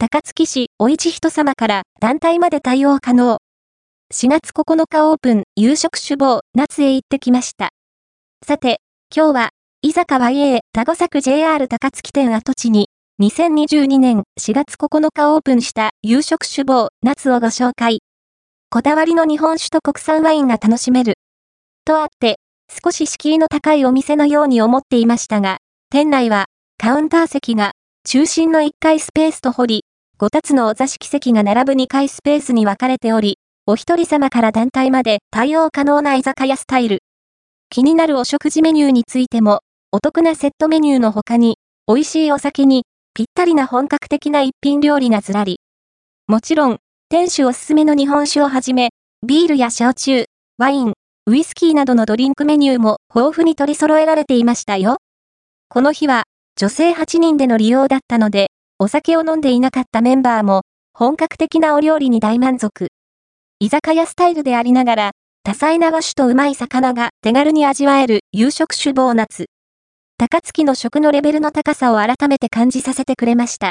高槻市お市人様から団体まで対応可能。4月9日オープン、夕食首謀、夏へ行ってきました。さて、今日は、居酒屋 A 田子作 JR 高槻店跡地に、2022年4月9日オープンした夕食首謀、夏をご紹介。こだわりの日本酒と国産ワインが楽しめる。とあって、少し敷居の高いお店のように思っていましたが、店内は、カウンター席が、中心の1階スペースと掘り、5つのお座敷席が並ぶ2階スペースに分かれており、お一人様から団体まで対応可能な居酒屋スタイル。気になるお食事メニューについても、お得なセットメニューの他に、美味しいお酒に、ぴったりな本格的な一品料理がずらり。もちろん、店主おすすめの日本酒をはじめ、ビールや焼酎、ワイン、ウイスキーなどのドリンクメニューも豊富に取り揃えられていましたよ。この日は、女性8人での利用だったので、お酒を飲んでいなかったメンバーも、本格的なお料理に大満足。居酒屋スタイルでありながら、多彩な和酒とうまい魚が手軽に味わえる夕食酒ボーナツ。高槻の食のレベルの高さを改めて感じさせてくれました。